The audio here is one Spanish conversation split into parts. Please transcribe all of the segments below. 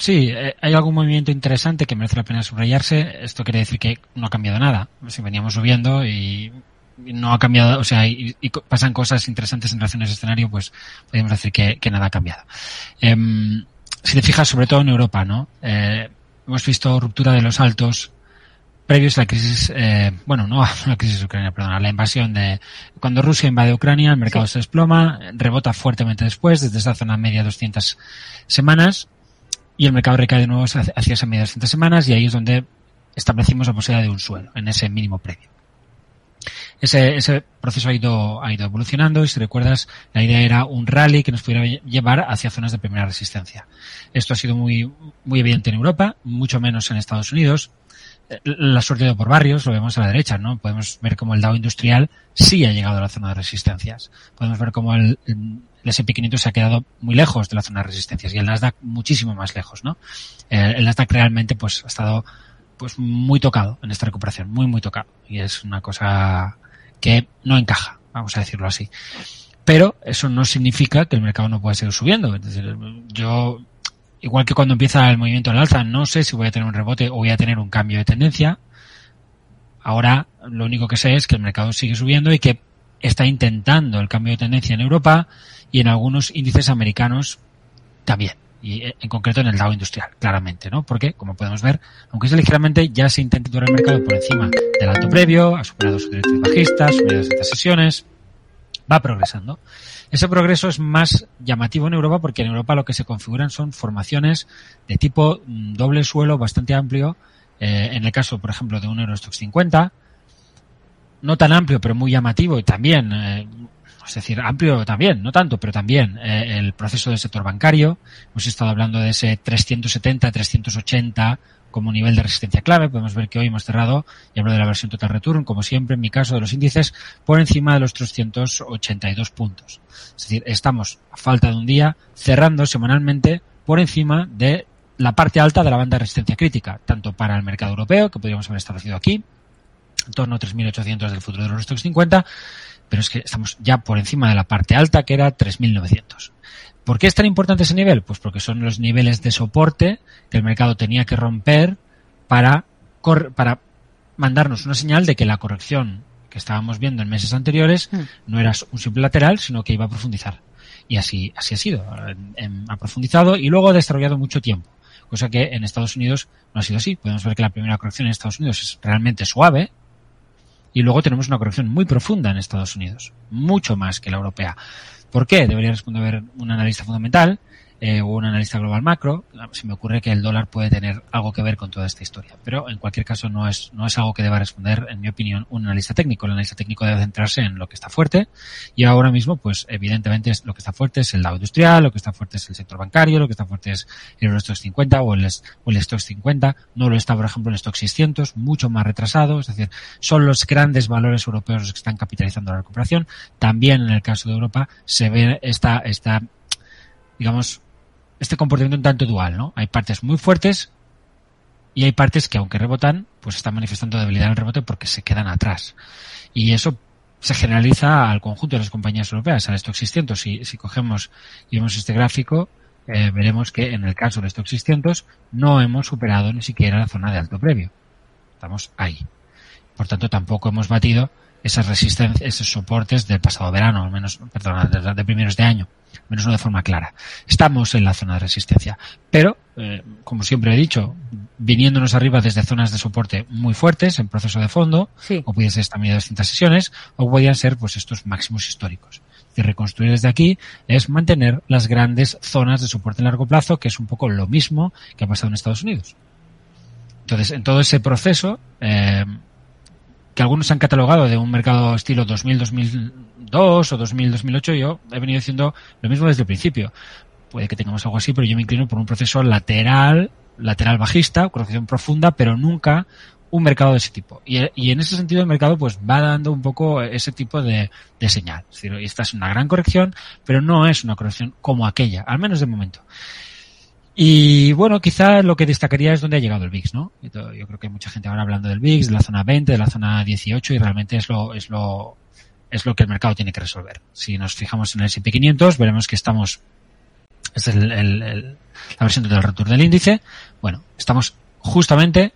Sí, eh, hay algún movimiento interesante que merece la pena subrayarse. Esto quiere decir que no ha cambiado nada. Si veníamos subiendo y no ha cambiado, o sea, y, pasan cosas interesantes en relación a ese escenario, pues podemos decir que, nada ha cambiado. Em, si te fijas, sobre todo en Europa, ¿no? Eh, hemos visto ruptura de los altos previos a la crisis, eh, bueno, no a la crisis ucraniana, perdón, a la invasión de, cuando Rusia invade Ucrania, el mercado se desploma, rebota fuertemente después, desde esa zona media 200 semanas, y el mercado recae de nuevo hacia, esa media 200 semanas, y ahí es donde establecimos la posibilidad de un suelo, en ese mínimo previo. Ese, ese proceso ha ido, ha ido evolucionando y si recuerdas, la idea era un rally que nos pudiera llevar hacia zonas de primera resistencia. Esto ha sido muy, muy evidente en Europa, mucho menos en Estados Unidos. Eh, la suerte de por barrios, lo vemos a la derecha, ¿no? Podemos ver cómo el Dow industrial sí ha llegado a la zona de resistencias. Podemos ver cómo el S&P 500 se ha quedado muy lejos de la zona de resistencias y el Nasdaq muchísimo más lejos, ¿no? El, el Nasdaq realmente pues ha estado pues muy tocado en esta recuperación, muy muy tocado y es una cosa que no encaja, vamos a decirlo así. Pero eso no significa que el mercado no pueda seguir subiendo. Es decir, yo, igual que cuando empieza el movimiento al alza, no sé si voy a tener un rebote o voy a tener un cambio de tendencia. Ahora, lo único que sé es que el mercado sigue subiendo y que está intentando el cambio de tendencia en Europa y en algunos índices americanos también y eh, en concreto en el Dow industrial, claramente, ¿no? Porque, como podemos ver, aunque es ligeramente, ya se intenta durar el mercado por encima del alto previo, ha superado sus derechos bajistas, superado estas sesiones, va progresando. Ese progreso es más llamativo en Europa porque en Europa lo que se configuran son formaciones de tipo mm, doble suelo bastante amplio, eh, en el caso, por ejemplo, de un Eurostox 50, no tan amplio, pero muy llamativo y también eh, es decir, amplio también, no tanto, pero también eh, el proceso del sector bancario. Hemos estado hablando de ese 370, 380 como nivel de resistencia clave. Podemos ver que hoy hemos cerrado, y hablo de la versión Total Return, como siempre en mi caso de los índices, por encima de los 382 puntos. Es decir, estamos a falta de un día cerrando semanalmente por encima de la parte alta de la banda de resistencia crítica, tanto para el mercado europeo, que podríamos haber establecido aquí, en torno a 3.800 del futuro de los 50, pero es que estamos ya por encima de la parte alta que era 3.900. ¿Por qué es tan importante ese nivel? Pues porque son los niveles de soporte que el mercado tenía que romper para, para mandarnos una señal de que la corrección que estábamos viendo en meses anteriores hmm. no era un simple lateral, sino que iba a profundizar. Y así, así ha sido. Ha profundizado y luego ha desarrollado mucho tiempo. Cosa que en Estados Unidos no ha sido así. Podemos ver que la primera corrección en Estados Unidos es realmente suave, y luego tenemos una corrección muy profunda en Estados Unidos, mucho más que la europea. ¿Por qué? Debería responder un analista fundamental eh, un analista global macro, se me ocurre que el dólar puede tener algo que ver con toda esta historia. Pero en cualquier caso no es, no es algo que deba responder, en mi opinión, un analista técnico. El analista técnico debe centrarse en lo que está fuerte y ahora mismo, pues evidentemente lo que está fuerte es el lado industrial, lo que está fuerte es el sector bancario, lo que está fuerte es el Eurostock 50 o el, o el Stock 50. No lo está, por ejemplo, el Stock 600, mucho más retrasado. Es decir, son los grandes valores europeos los que están capitalizando la recuperación. También en el caso de Europa se ve esta, esta digamos, este comportamiento un tanto dual, ¿no? Hay partes muy fuertes y hay partes que aunque rebotan, pues están manifestando debilidad en el rebote porque se quedan atrás. Y eso se generaliza al conjunto de las compañías europeas, al stock 600. Si, si cogemos y vemos este gráfico, eh, veremos que en el caso del stock 600 no hemos superado ni siquiera la zona de alto previo. Estamos ahí. Por tanto, tampoco hemos batido esas resistencias, esos soportes del pasado verano, al menos, perdón, de, primeros de año, menos no de forma clara. Estamos en la zona de resistencia, pero, eh, como siempre he dicho, viniéndonos arriba desde zonas de soporte muy fuertes en proceso de fondo, o pueden ser también de distintas sesiones, o podían ser pues estos máximos históricos. Y reconstruir desde aquí es mantener las grandes zonas de soporte en largo plazo, que es un poco lo mismo que ha pasado en Estados Unidos. Entonces, en todo ese proceso, eh, que algunos han catalogado de un mercado estilo 2000-2002 o 2000-2008, yo he venido diciendo lo mismo desde el principio. Puede que tengamos algo así, pero yo me inclino por un proceso lateral, lateral bajista, corrección profunda, pero nunca un mercado de ese tipo. Y, en ese sentido el mercado pues va dando un poco ese tipo de, señal. Es esta es una gran corrección, pero no es una corrección como aquella, al menos de momento. Y bueno, quizá lo que destacaría es dónde ha llegado el VIX, ¿no? Yo creo que hay mucha gente ahora hablando del VIX, de la zona 20, de la zona 18 y realmente es lo, es lo, es lo que el mercado tiene que resolver. Si nos fijamos en el S&P 500, veremos que estamos, este es el, el, la versión del return del índice, bueno, estamos justamente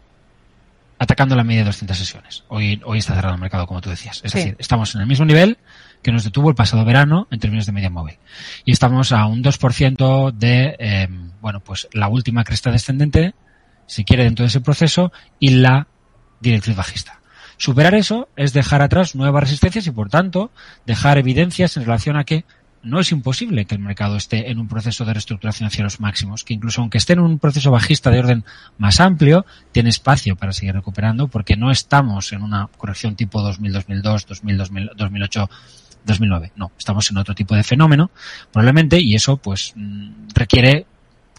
atacando la media de 200 sesiones. Hoy, hoy está cerrado el mercado, como tú decías. Es decir, estamos en el mismo nivel que nos detuvo el pasado verano en términos de media móvil. Y estamos a un 2% de, eh, bueno, pues la última cresta descendente, si quiere, dentro de ese proceso, y la directriz bajista. Superar eso es dejar atrás nuevas resistencias y, por tanto, dejar evidencias en relación a que no es imposible que el mercado esté en un proceso de reestructuración hacia los máximos, que incluso aunque esté en un proceso bajista de orden más amplio, tiene espacio para seguir recuperando porque no estamos en una corrección tipo 2000, 2002, 2000, 2008, 2009. No, estamos en otro tipo de fenómeno, probablemente, y eso pues mm, requiere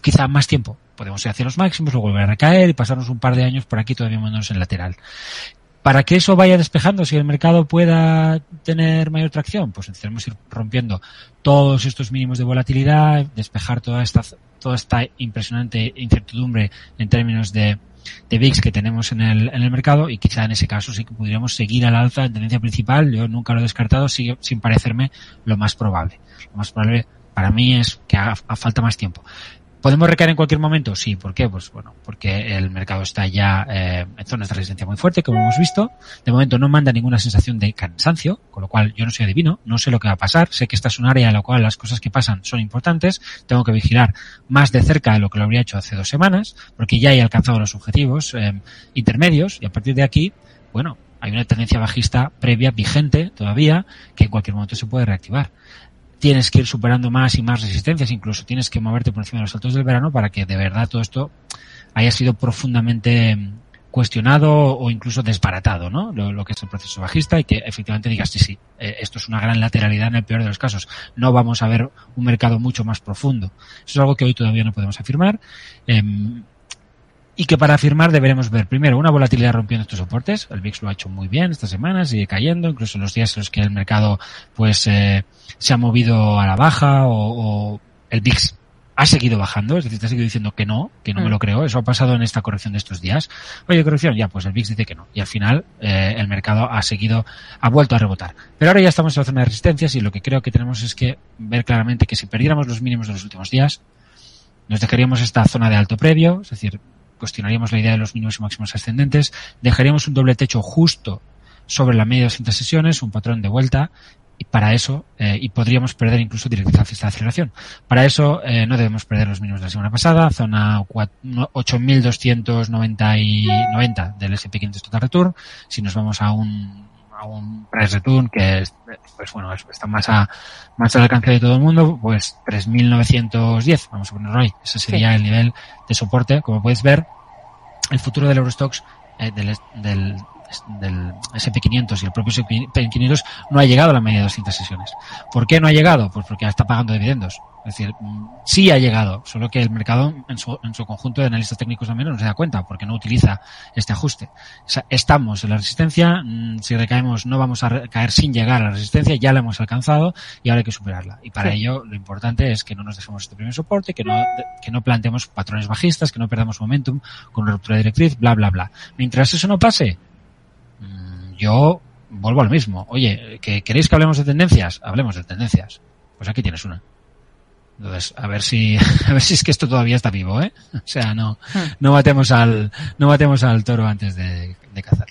quizá más tiempo. Podemos ir hacia los máximos, luego volver a recaer y pasarnos un par de años por aquí todavía menos en lateral. Para que eso vaya despejando, si el mercado pueda tener mayor tracción, pues necesitamos ir rompiendo todos estos mínimos de volatilidad, despejar toda esta, toda esta impresionante incertidumbre en términos de, de VIX que tenemos en el, en el mercado y quizá en ese caso sí que podríamos seguir al alza en tendencia principal. Yo nunca lo he descartado, sin parecerme lo más probable. Lo más probable para mí es que haga falta más tiempo. ¿Podemos recaer en cualquier momento? Sí, ¿por qué? Pues bueno, porque el mercado está ya eh, en zonas de resistencia muy fuerte, como hemos visto. De momento no manda ninguna sensación de cansancio, con lo cual yo no soy adivino, no sé lo que va a pasar. Sé que esta es un área en la cual las cosas que pasan son importantes. Tengo que vigilar más de cerca de lo que lo habría hecho hace dos semanas, porque ya he alcanzado los objetivos eh, intermedios y a partir de aquí, bueno, hay una tendencia bajista previa vigente todavía que en cualquier momento se puede reactivar tienes que ir superando más y más resistencias, incluso tienes que moverte por encima de los saltos del verano para que de verdad todo esto haya sido profundamente cuestionado o incluso desbaratado, ¿no? Lo, que es el proceso bajista y que efectivamente digas, sí, sí, eh, esto es una gran lateralidad en el peor de los casos. No vamos a ver un mercado mucho más profundo. Eso es algo que hoy todavía no podemos afirmar. Eh, y que para afirmar deberemos ver primero una volatilidad rompiendo estos soportes. El VIX lo ha hecho muy bien estas semanas, sigue cayendo, incluso en los días en los que el mercado pues eh, se ha movido a la baja o, o, el VIX ha seguido bajando, es decir, te ha seguido diciendo que no, que no mm. me lo creo. Eso ha pasado en esta corrección de estos días. Oye, corrección, ya, pues el VIX dice que no. Y al final eh, el mercado ha seguido, ha vuelto a rebotar. Pero ahora ya estamos en la zona de resistencias y lo que creo que tenemos es que ver claramente que si perdiéramos los mínimos de los últimos días, nos dejaríamos esta zona de alto previo, es decir, cuestionaríamos la idea de los mínimos y máximos ascendentes, dejaríamos un doble techo justo sobre la media de 200 sesiones, un patrón de vuelta, y para eso, eh, y podríamos perder incluso directriz de aceleración. Para eso eh, no debemos perder los mínimos de la semana pasada, zona 8.290 del S&P500 Total Return. Si nos vamos a un a un price return que es, pues bueno, está más a, más al alcance de todo el mundo, pues 3.910, vamos a ponerlo ahí. Ese sería sí. el nivel de soporte. Como puedes ver, el futuro del Eurostox, eh, del, del, del SP500 y el propio SP500 no ha llegado a la media de 200 sesiones. ¿Por qué no ha llegado? Pues porque está pagando dividendos. Es decir, sí ha llegado, solo que el mercado en su, en su conjunto de analistas técnicos también no se da cuenta porque no utiliza este ajuste. O sea, estamos en la resistencia, mm, si recaemos no vamos a caer sin llegar a la resistencia, ya la hemos alcanzado y ahora hay que superarla. Y para sí. ello lo importante es que no nos dejemos este primer soporte, que no, que no planteemos patrones bajistas, que no perdamos momentum con una ruptura de directriz, bla, bla, bla. Mientras eso no pase, yo vuelvo al mismo. Oye, ¿que ¿queréis que hablemos de tendencias? Hablemos de tendencias. Pues aquí tienes una. Entonces, a ver si, a ver si es que esto todavía está vivo, ¿eh? O sea, no, no matemos al, no matemos al toro antes de, de cazar.